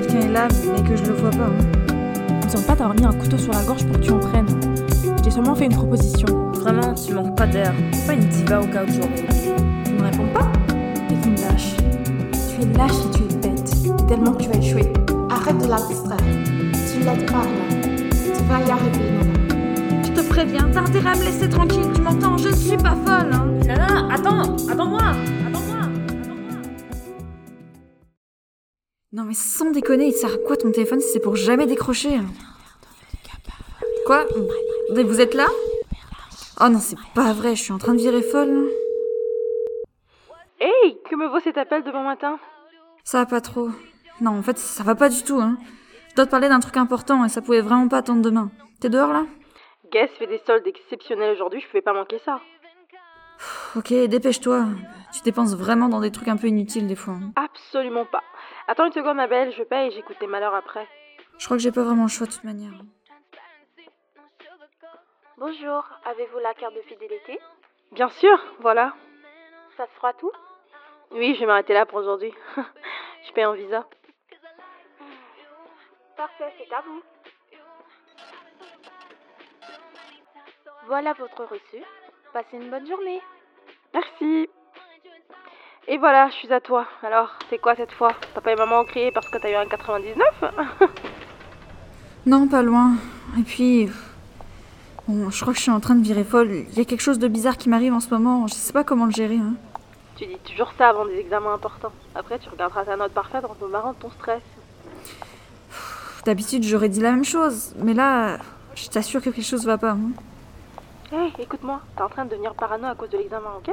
quelqu'un est là, mais que je le vois pas. hein. Il me semble pas t'avoir mis un couteau sur la gorge pour que tu en prennes. T'ai seulement fait une proposition. Vraiment, tu manques pas d'air. Pas une diva au cas où tu. Tu me réponds pas? T'es une lâche. Tu es lâche et tu es bête. Tellement que tu vas échouer. Arrête de la distraire. Tu l'aides pas là. Tu vas y arriver, Nana. Je te préviens, t'as intérêt à me laisser tranquille, tu m'entends Je ne suis pas folle, hein Nana, attends Attends-moi Non mais sans déconner, il sert à quoi ton téléphone si c'est pour jamais décrocher hein Quoi Vous êtes là Oh non, c'est pas vrai, je suis en train de virer folle. là. Hey Que me vaut cet appel de bon matin Ça va pas trop. Non, en fait, ça va pas du tout, hein. Je dois te parler d'un truc important et ça pouvait vraiment pas attendre demain. T'es dehors là? Guess fait des soldes exceptionnels aujourd'hui, je pouvais pas manquer ça. Ok, dépêche-toi. Tu dépenses vraiment dans des trucs un peu inutiles des fois. hein. Absolument pas. Attends une seconde, ma belle, je paye et j'écoute tes malheurs après. Je crois que j'ai pas vraiment le choix de toute manière. Bonjour, avez-vous la carte de fidélité? Bien sûr, voilà. Ça se fera tout? Oui, je vais m'arrêter là pour aujourd'hui. je paye en visa. Parfait, c'est à vous. Voilà votre reçu. Passez une bonne journée. Merci. Et voilà, je suis à toi. Alors, c'est quoi cette fois? Papa et maman ont crié parce que t'as eu un 99 Non, pas loin. Et puis. Bon, je crois que je suis en train de virer folle. Il y a quelque chose de bizarre qui m'arrive en ce moment. Je sais pas comment le gérer. hein. Tu dis toujours ça avant des examens importants. Après, tu regarderas ta note parfaite en te marrant de ton stress. D'habitude, j'aurais dit la même chose. Mais là, je t'assure que quelque chose va pas. hein. Hé, écoute-moi, t'es en train de devenir parano à cause de l'examen, ok?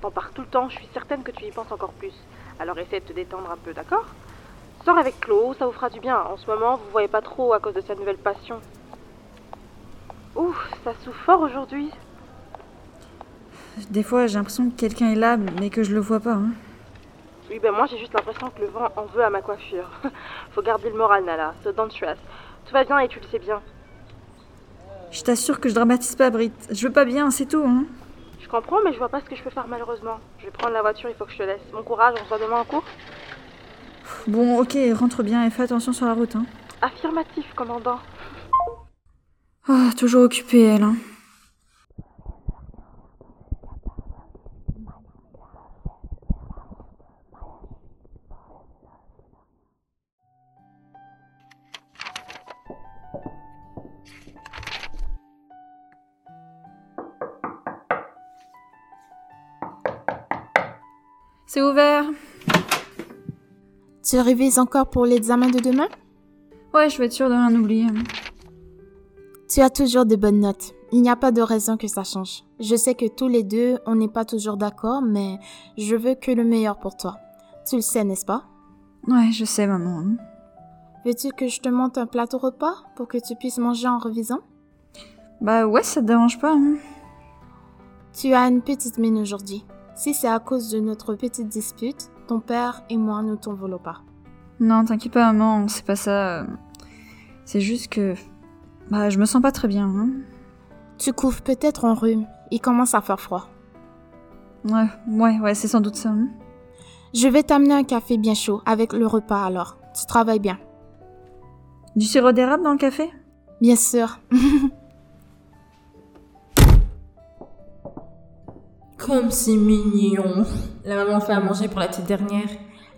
T'en parles tout le temps, je suis certaine que tu y penses encore plus. Alors essaie de te détendre un peu, d'accord? Sors avec Chloé, ça vous fera du bien. En ce moment, vous voyez pas trop à cause de sa nouvelle passion. Ouh, ça souffle fort aujourd'hui. Des fois, j'ai l'impression que quelqu'un est là, mais que je le vois pas. hein. Oui, ben moi j'ai juste l'impression que le vent en veut à ma coiffure. Faut garder le moral, Nala, so don't stress. Tout va bien et tu le sais bien. Je t'assure que je dramatise pas, Brit. Je veux pas bien, c'est tout. Hein. Je comprends, mais je vois pas ce que je peux faire malheureusement. Je vais prendre la voiture, il faut que je te laisse. Bon courage, on se voit demain en cours Bon, ok, rentre bien et fais attention sur la route. Hein. Affirmatif, commandant. Ah, toujours occupée, elle. Hein. C'est ouvert. Tu révises encore pour l'examen de demain? Ouais, je vais être sûre de rien oublier. Tu as toujours de bonnes notes. Il n'y a pas de raison que ça change. Je sais que tous les deux, on n'est pas toujours d'accord, mais je veux que le meilleur pour toi. Tu le sais, n'est-ce pas? Ouais, je sais, maman. Veux-tu que je te monte un plateau repas pour que tu puisses manger en revisant? Bah ouais, ça te dérange pas. Hein. Tu as une petite mine aujourd'hui. Si c'est à cause de notre petite dispute, ton père et moi ne t'en voulons pas. Non, t'inquiète pas, maman, c'est pas ça. C'est juste que. Bah, je me sens pas très bien. Hein. Tu couvres peut-être un rhume. Il commence à faire froid. Ouais, ouais, ouais, c'est sans doute ça. hein. Je vais t'amener un café bien chaud avec le repas alors. Tu travailles bien. Du sirop d'érable dans le café? Bien sûr. Comme c'est mignon. La maman fait à manger pour la petite dernière.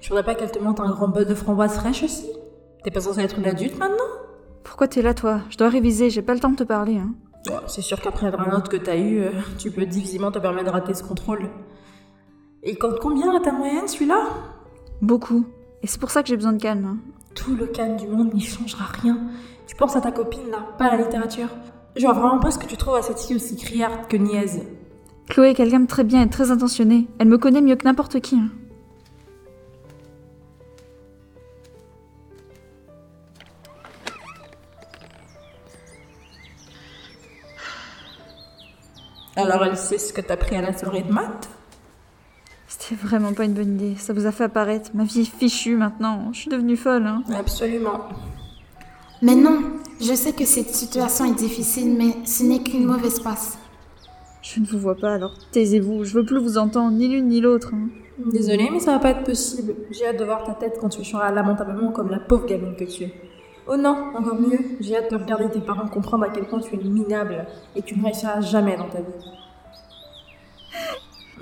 Je voudrais pas qu'elle te monte un grand bol de framboise fraîche aussi T'es pas censée être une adulte maintenant? Pourquoi t'es là, toi? Je dois réviser, j'ai pas le temps de te parler. Hein. C'est sûr qu'après la note que t'as eue, euh, tu peux difficilement te permettre de rater ce contrôle. Il compte combien à ta moyenne celui-là? Beaucoup. Et c'est pour ça que j'ai besoin de calme. hein. Tout le calme du monde n'y changera rien. Tu penses à ta copine là, pas à la littérature. Je vois vraiment pas ce que tu trouves à cette fille aussi criarde que niaise. Chloé est quelqu'un de très bien et très intentionné. Elle me connaît mieux que n'importe qui. hein. Alors elle sait ce que t'as pris à la soirée de maths? C'était vraiment pas une bonne idée. Ça vous a fait apparaître. Ma vie est fichue maintenant. Je suis devenue folle. Hein. Absolument. Mais non, je sais que cette situation est difficile, mais ce n'est qu'une mauvaise passe. Je ne vous vois pas, alors taisez-vous. Je veux plus vous entendre, ni l'une ni l'autre. hein. Désolée, mais ça va pas être possible. J'ai hâte de voir ta tête quand tu chanteras lamentablement comme la pauvre gamine que tu es. Oh non, encore mieux, j'ai hâte de regarder tes parents comprendre à quel point tu es minable et tu ne réussiras jamais dans ta vie.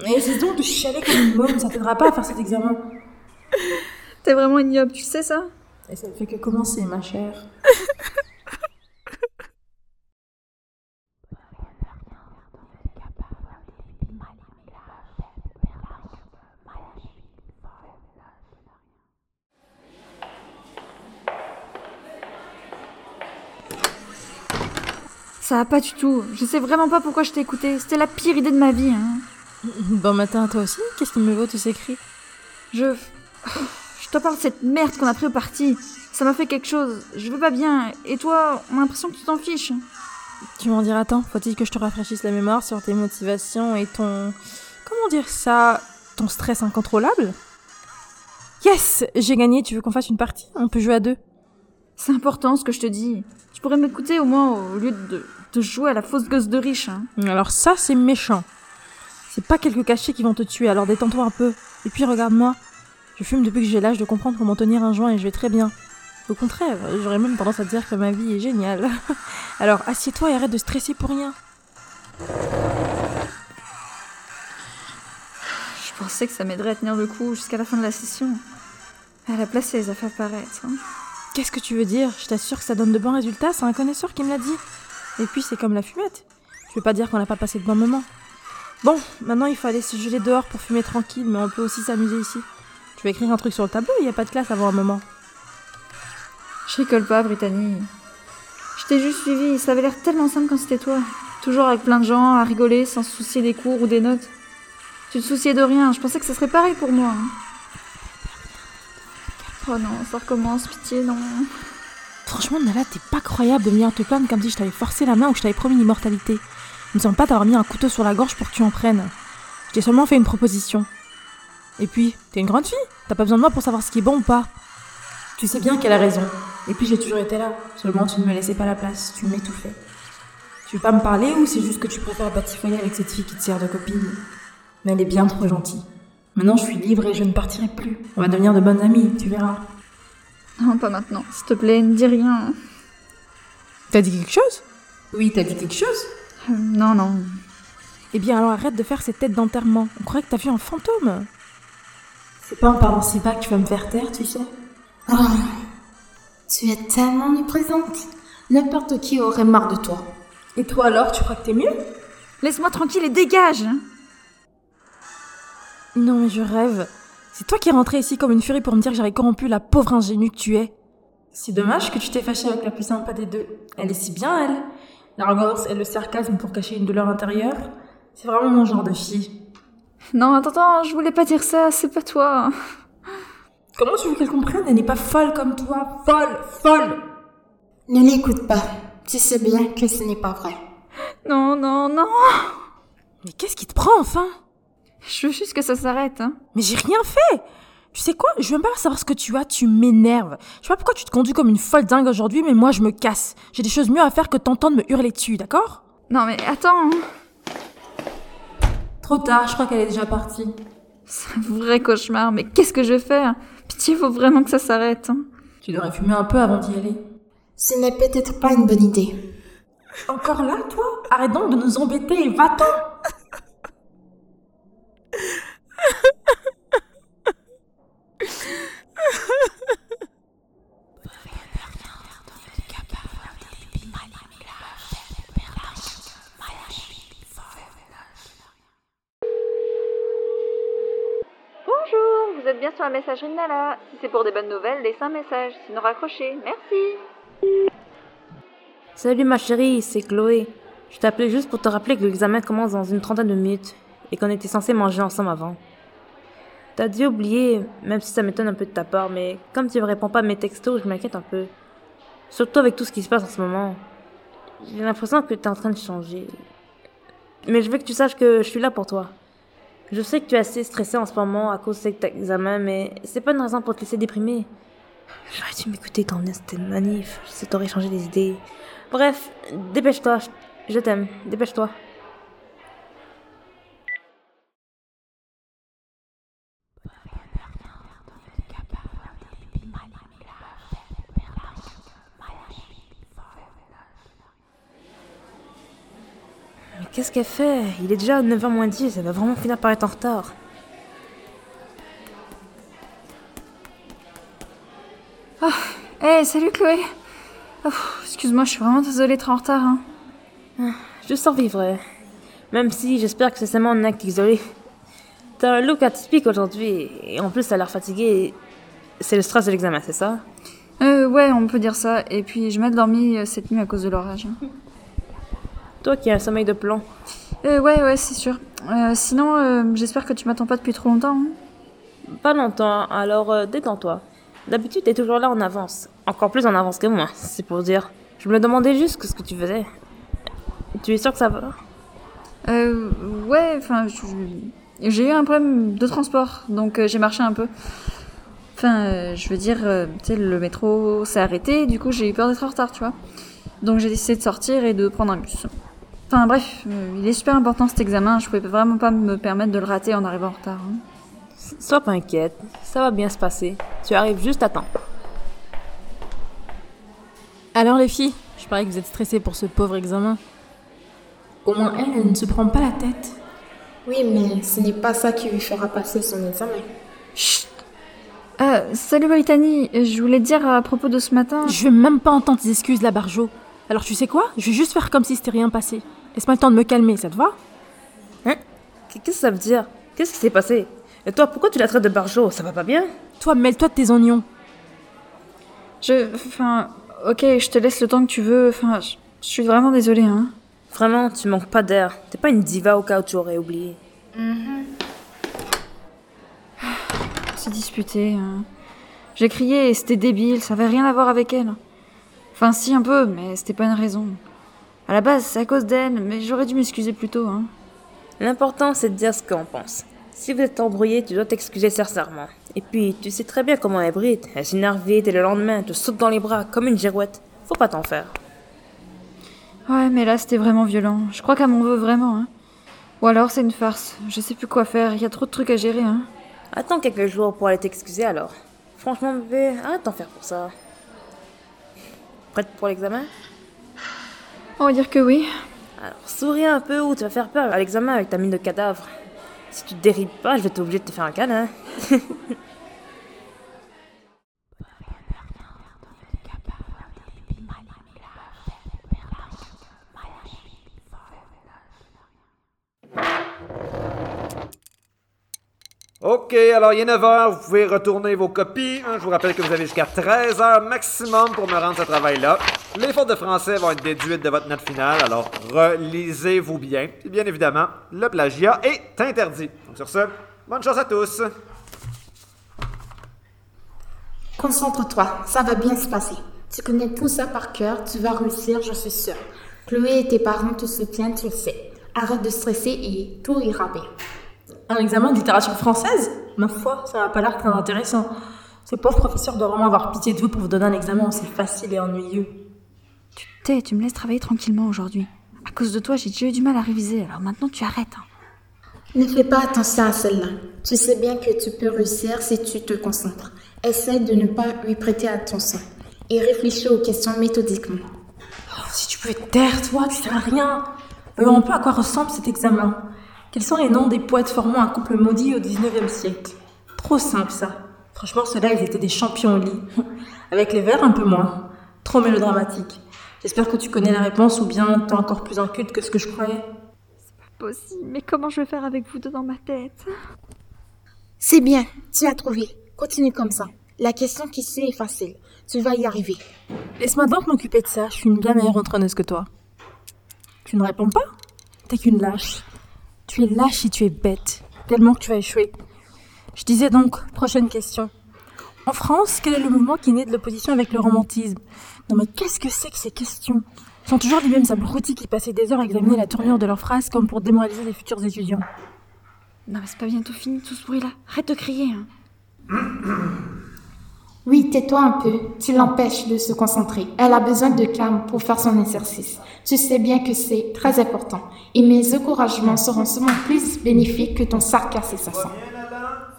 Mais c'est donc de chialer comme une môme, ça t'aidera pas à faire cet examen. T'es vraiment ignoble, tu sais ça? Et ça ne fait que commencer, ma chère. Ça va pas du tout. Je sais vraiment pas pourquoi je t'ai écouté. C'était la pire idée de ma vie. Hein. Bon matin à toi aussi, qu'est-ce qui me vaut tous ces cris Je. Je te parle de cette merde qu'on a pris au parti. Ça m'a fait quelque chose. Je veux pas bien. Et toi, on a l'impression que tu t'en fiches. Tu m'en diras tant, faut-il que je te rafraîchisse la mémoire sur tes motivations et ton... Comment dire ça Ton stress incontrôlable? Yes J'ai gagné, tu veux qu'on fasse une partie? On peut jouer à deux. C'est important ce que je te dis. Tu pourrais m'écouter au moins au lieu de, de jouer à la fausse gosse de riche. Hein. Alors ça, c'est méchant. C'est pas quelques cachets qui vont te tuer, alors détends-toi un peu. Et puis regarde-moi. Je fume depuis que j'ai l'âge de comprendre comment tenir un joint et je vais très bien. Au contraire, j'aurais même tendance à dire que ma vie est géniale. Alors assieds-toi et arrête de stresser pour rien. Je pensais que ça m'aiderait à tenir le coup jusqu'à la fin de la session. À la place, ça les a fait apparaître. hein. Qu'est-ce que tu veux dire? Je t'assure que ça donne de bons résultats, c'est un connaisseur qui me l'a dit. Et puis c'est comme la fumette. Je veux pas dire qu'on n'a pas passé de bons moments. Bon, maintenant il faut aller se geler dehors pour fumer tranquille, mais on peut aussi s'amuser ici. Tu vas écrire un truc sur le tableau, il n'y a pas de classe avant un moment. Je rigole pas, Brittany. Je t'ai juste suivi. Ça avait l'air tellement simple quand c'était toi. Toujours avec plein de gens, à rigoler, sans se soucier des cours ou des notes. Tu te souciais de rien. Je pensais que ça serait pareil pour moi. hein. Oh non, ça recommence, pitié, non. Franchement, Nala, t'es pas croyable de venir te plaindre comme si je t'avais forcé la main ou que je t'avais promis l'immortalité. Il me semble pas t'avoir mis un couteau sur la gorge pour que tu en prennes. Je t'ai seulement fait une proposition. Et puis, t'es une grande fille. T'as pas besoin de moi pour savoir ce qui est bon ou pas. Tu sais bien qu'elle a raison. Et puis j'ai toujours été là. Seulement tu ne me laissais pas la place. Tu m'étouffais. Tu veux pas me parler ou c'est juste que tu préfères batifoyer avec cette fille qui te sert de copine? Mais elle est bien trop gentille. Maintenant je suis libre et je ne partirai plus. On va devenir de bonnes amies, tu verras. Non, pas maintenant. S'il te plaît, ne dis rien. T'as dit quelque chose? Oui, t'as dit quelque chose? Euh, non, non. Eh bien alors arrête de faire ces têtes d'enterrement. On croirait que t'as vu un fantôme. C'est pas en parlant si bas que tu vas me faire taire, tu sais. Oh, tu es tellement omniprésente. N'importe qui aurait marre de toi. Et toi alors, tu crois que t'es mieux? Laisse-moi tranquille et dégage Non mais je rêve. C'est toi qui es rentré ici comme une furie pour me dire que j'avais corrompu la pauvre ingénue que tu es. C'est dommage que tu t'es fâché avec la plus sympa des deux. Elle est si bien, elle. L'arrogance et le sarcasme pour cacher une douleur intérieure. C'est vraiment mon genre de fille. Non, attends, attends, je voulais pas dire ça, c'est pas toi. Comment tu veux qu'elle comprenne? Elle n'est pas folle comme toi. Folle, folle Ne l'écoute pas. Tu sais bien que ce n'est pas vrai. Non, non, non. Mais qu'est-ce qui te prend enfin? Je veux juste que ça s'arrête. Hein. Mais j'ai rien fait Tu sais quoi? Je veux même pas savoir ce que tu as, tu m'énerves. Je sais pas pourquoi tu te conduis comme une folle dingue aujourd'hui, mais moi je me casse. J'ai des choses mieux à faire que t'entendre me hurler dessus, d'accord? Non, mais attends. hein. Trop tard, je crois qu'elle est déjà partie. C'est un vrai cauchemar, mais qu'est-ce que je vais faire Pitié, faut vraiment que ça s'arrête. hein. Tu devrais fumer un peu avant d'y aller. Ce n'est peut-être pas une bonne idée. Encore là, toi? Arrête donc de nous embêter et va-t'en Bonjour, vous êtes bien sur la messagerie Nala. Si c'est pour des bonnes nouvelles, laissez un message. Sinon raccrochez. Merci. Salut ma chérie, c'est Chloé. Je t'appelais juste pour te rappeler que l'examen commence dans une trentaine de minutes et qu'on était censé manger ensemble avant. T'as dû oublier, même si ça m'étonne un peu de ta part, mais comme tu me réponds pas à mes textos, je m'inquiète un peu. Surtout avec tout ce qui se passe en ce moment. J'ai l'impression que t'es en train de changer. Mais je veux que tu saches que je suis là pour toi. Je sais que tu es assez stressé en ce moment à cause de cet examen, mais c'est pas une raison pour te laisser déprimer. J'aurais dû m'écouter quand on était manif, ça t'aurait changé les idées. Bref, dépêche-toi, je t'aime, dépêche-toi. Qu'est-ce qu'elle fait Il est déjà 9h moins 10, elle va vraiment finir par être en retard. Hé, salut Chloé Oh, Excuse-moi, je suis vraiment désolée d'être en retard. Hein. Je survivrai. Même si j'espère que c'est seulement un acte isolé. T'as un look atypique aujourd'hui, et en plus t'as l'air fatigué. C'est le stress de l'examen, c'est ça? Euh, ouais, on peut dire ça. Et puis, je m'ai dormi euh, cette nuit à cause de l'orage. hein. Toi qui as un sommeil de plomb. Euh, ouais, ouais, c'est sûr. Euh, sinon, euh, j'espère que tu m'attends pas depuis trop longtemps. hein. Pas longtemps, alors euh, détends-toi. D'habitude, t'es toujours là en avance. Encore plus en avance que moi, c'est pour dire. Je me demandais juste ce que tu faisais. Tu es sûr que ça va? Euh, ouais, enfin, j'ai eu un problème de transport, donc j'ai marché un peu. Enfin, je veux dire, tu sais, le métro s'est arrêté, du coup j'ai eu peur d'être en retard, tu vois. Donc j'ai décidé de sortir et de prendre un bus. Enfin bref, euh, il est super important cet examen, je pouvais vraiment pas me permettre de le rater en arrivant en retard. hein. Sois pas inquiète, ça va bien se passer. Tu arrives juste à temps. Alors les filles, je parie que vous êtes stressées pour ce pauvre examen. Au moins elle, elle ne se prend pas la tête. Oui, mais ce n'est pas ça qui lui fera passer son examen. Euh, salut Brittany, je voulais te dire à propos de ce matin... Je veux même pas entendre tes excuses là, Barjo. Alors tu sais quoi? Je vais juste faire comme si c'était rien passé. Laisse-moi le temps de me calmer, ça te va? Hein? Qu'est-ce que ça veut dire? Qu'est-ce qui s'est passé? Et toi, pourquoi tu la traites de barjo? Ça va pas bien? Toi, mêle-toi de tes oignons. Je... Enfin... Ok, je te laisse le temps que tu veux, enfin... Je je suis vraiment désolée, hein. Vraiment, tu manques pas d'air. T'es pas une diva au cas où tu aurais oublié. On s'est disputé. hein. J'ai crié et c'était débile, ça avait rien à voir avec elle. Enfin, si, un peu, mais c'était pas une raison. À la base, c'est à cause d'elle, mais j'aurais dû m'excuser plus tôt, hein. L'important, c'est de dire ce qu'on pense. Si vous êtes embrouillé, tu dois t'excuser sincèrement. Et puis, tu sais très bien comment elle brille. Elle s'énerve vite et le lendemain, elle te saute dans les bras comme une girouette. Faut pas t'en faire. Ouais, mais là, c'était vraiment violent. Je crois qu'elle m'en veut vraiment, hein. Ou alors, c'est une farce. Je sais plus quoi faire, il y a trop de trucs à gérer, hein. Attends quelques jours pour aller t'excuser alors. Franchement, bébé, arrête d'en faire pour ça. Prête pour l'examen? On va dire que oui. Alors, souris un peu ou tu vas faire peur à l'examen avec ta mine de cadavre. Si tu te pas, je vais t'obliger de te faire un câlin. OK, alors il est 9h, vous pouvez retourner vos copies. hein. Je vous rappelle que vous avez jusqu'à 13h maximum pour me rendre ce travail-là. Les fautes de français vont être déduites de votre note finale, alors relisez-vous bien. Et bien évidemment, le plagiat est interdit. Donc sur ce, bonne chance à tous. Concentre-toi, ça va bien se passer. Tu connais tout ça par cœur, tu vas réussir, je suis sûre. Chloé et tes parents te soutiennent, tu le sais. Arrête de stresser et tout ira bien. Un examen de littérature française Ma foi, ça n'a pas l'air très intéressant. Ce pauvre professeur doit vraiment avoir pitié de vous pour vous donner un examen aussi facile et ennuyeux. T'es, tu me laisses travailler tranquillement aujourd'hui. À cause de toi, j'ai déjà eu du mal à réviser, alors maintenant tu arrêtes. hein. Ne fais pas attention à celle-là. Tu sais bien que tu peux réussir si tu te concentres. Essaie de ne pas lui prêter attention et réfléchis aux questions méthodiquement. Oh, si tu pouvais te taire, toi, tu à rien. Voyons un peu à quoi ressemble cet examen? Quels sont les noms des poètes formant un couple maudit au 19e siècle? Trop simple ça. Franchement, ceux-là, ils étaient des champions au lit. Avec les vers, un peu moins. Trop mélodramatique. J'espère que tu connais la réponse ou bien t'es encore plus inculte que ce que je croyais. Possible, mais comment je vais faire avec vous deux dans ma tête? C'est bien, tu as trouvé. Continue comme ça. La question qui suit est facile. Tu vas y arriver. Laisse-moi donc m'occuper de ça, je suis une bien meilleure entraîneuse que toi. Tu ne réponds pas? T'es qu'une lâche. Tu es lâche et tu es bête, tellement que tu vas échouer. Je disais donc, prochaine question. En France, quel est le mouvement qui naît de l'opposition avec le romantisme? Non mais qu'est-ce que c'est que ces questions? Ce sont toujours les mêmes abrutis qui passaient des heures à examiner la tournure de leurs phrases comme pour démoraliser les futurs étudiants. Non, mais c'est pas bientôt fini tout ce bruit-là. Arrête de crier. Hein. Oui, tais-toi un peu. Tu l'empêches de se concentrer. Elle a besoin de calme pour faire son exercice. Tu sais bien que c'est très important. Et mes encouragements seront sûrement plus bénéfiques que ton sarcasme assassin.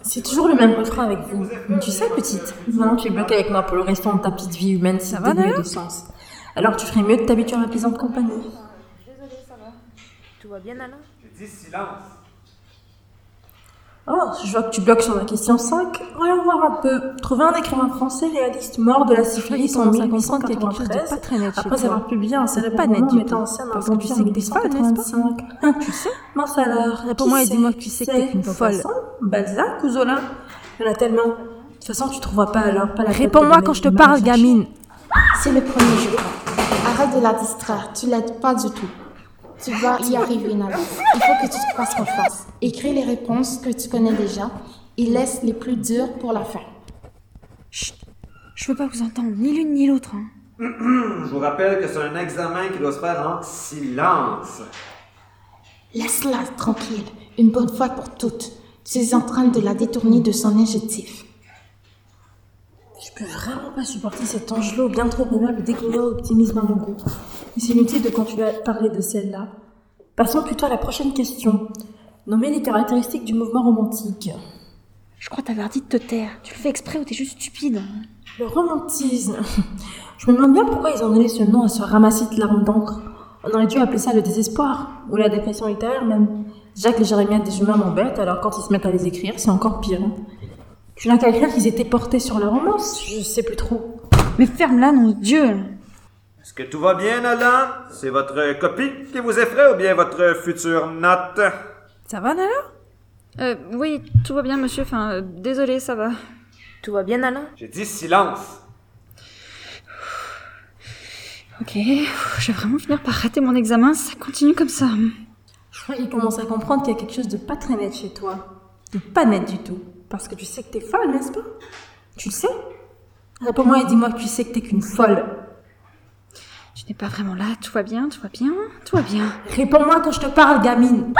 C'est toujours le même refrain avec vous. Mais tu sais, petite, maintenant tu es bloquée avec moi pour le restant de ta petite vie humaine si va, dénuée d'ailleurs de sens. Alors tu ferais mieux de t'habituer à ma plaisante compagnie. Tout va bien, Alain? J'ai dit silence. Oh, je vois que tu bloques sur la question 5. Voyons voir un peu. Trouver un écrivain français réaliste mort de la syphilis en 1953, quelque chose de 1893, pas très net après avoir publié un célèbre pas net mettant tout. en scène un Parce que tu vampire sais que en t'es folle, n'est-ce pas 1885. Tu sais? Mince alors, Pour qui moi, c'est? dis-moi que tu sais que t'es qu'une folle. Balzac ou Zola? Il y en a tellement. De toute façon, tu trouveras pas alors pas la Réponds-moi quand je te parle, gamine C'est le premier jour. Arrête de la distraire, tu l'aides pas du tout. Tu vas y arriver, Nala. Il faut que tu te fasses confiance. Écris les réponses que tu connais déjà et laisse les plus dures pour la fin. Je veux pas vous entendre, ni l'une ni l'autre. hein. Je vous rappelle que c'est un examen qui doit se faire en silence. Laisse-la tranquille, une bonne fois pour toutes. Tu es en train de la détourner de son objectif. Je peux vraiment pas supporter cet angelot bien trop aimable et découvert optimisme à mon goût. Mais c'est inutile de continuer à parler de celle-là. Passons plutôt à la prochaine question. Nommer les caractéristiques du mouvement romantique. Je crois t'avoir dit de te taire. Tu le fais exprès ou t'es juste stupide. Le romantisme. Je me demande bien pourquoi ils ont donné ce nom à ce ramassis de larmes d'encre. On aurait dû appeler ça le désespoir, ou la dépression littéraire même. Déjà que les jérémiades des humains m'embêtent, alors quand ils se mettent à les écrire, c'est encore pire. Tu n'as qu'à écrire qu'ils étaient portés sur la romance, je sais plus trop. Mais ferme-la, non, Dieu Est-ce que tout va bien, Alan? C'est votre copie qui vous effraie ou bien votre future note? Ça va, Nala? Euh, oui, tout va bien, monsieur. Enfin, euh, désolé, ça va. Tout va bien, Alain J'ai dit silence. Ok, je vais vraiment finir par rater mon examen, ça continue comme ça. Je crois qu'ils commencent à comprendre qu'il y a quelque chose de pas très net chez toi. De pas net du tout. Parce que tu sais que t'es folle, n'est-ce pas? Tu le sais. Réponds-moi et dis-moi que tu sais que t'es qu'une folle. Tu n'es pas vraiment là, tout va bien, tout va bien, tout va bien. Réponds-moi quand je te parle, gamine.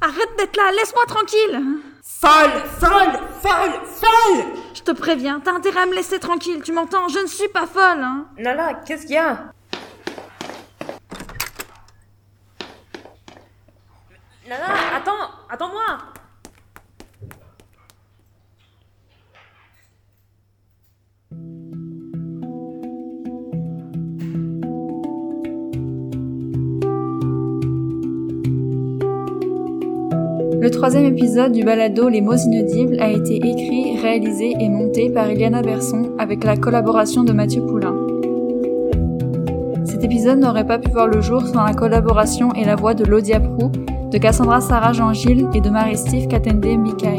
Arrête d'être là, laisse-moi tranquille. Folle, folle, folle, folle. Je te préviens, t'as intérêt à me laisser tranquille, tu m'entends? Je ne suis pas folle, hein. Nala, qu'est-ce qu'il y a? Nala, attends Attends-moi Le troisième épisode du balado Les mots inaudibles a été écrit, réalisé et monté par Iliana Berson avec la collaboration de Mathieu Poulain. Cet épisode n'aurait pas pu voir le jour sans la collaboration et la voix de Laudia Prou, de Cassandra Sarah Jean-Gilles et de Marie-Steve Katende Mikaï.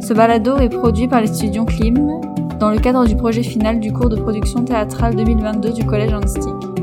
Ce balado est produit par les studios Klim dans le cadre du projet final du cours de production théâtrale 2022 du Collège Anstick.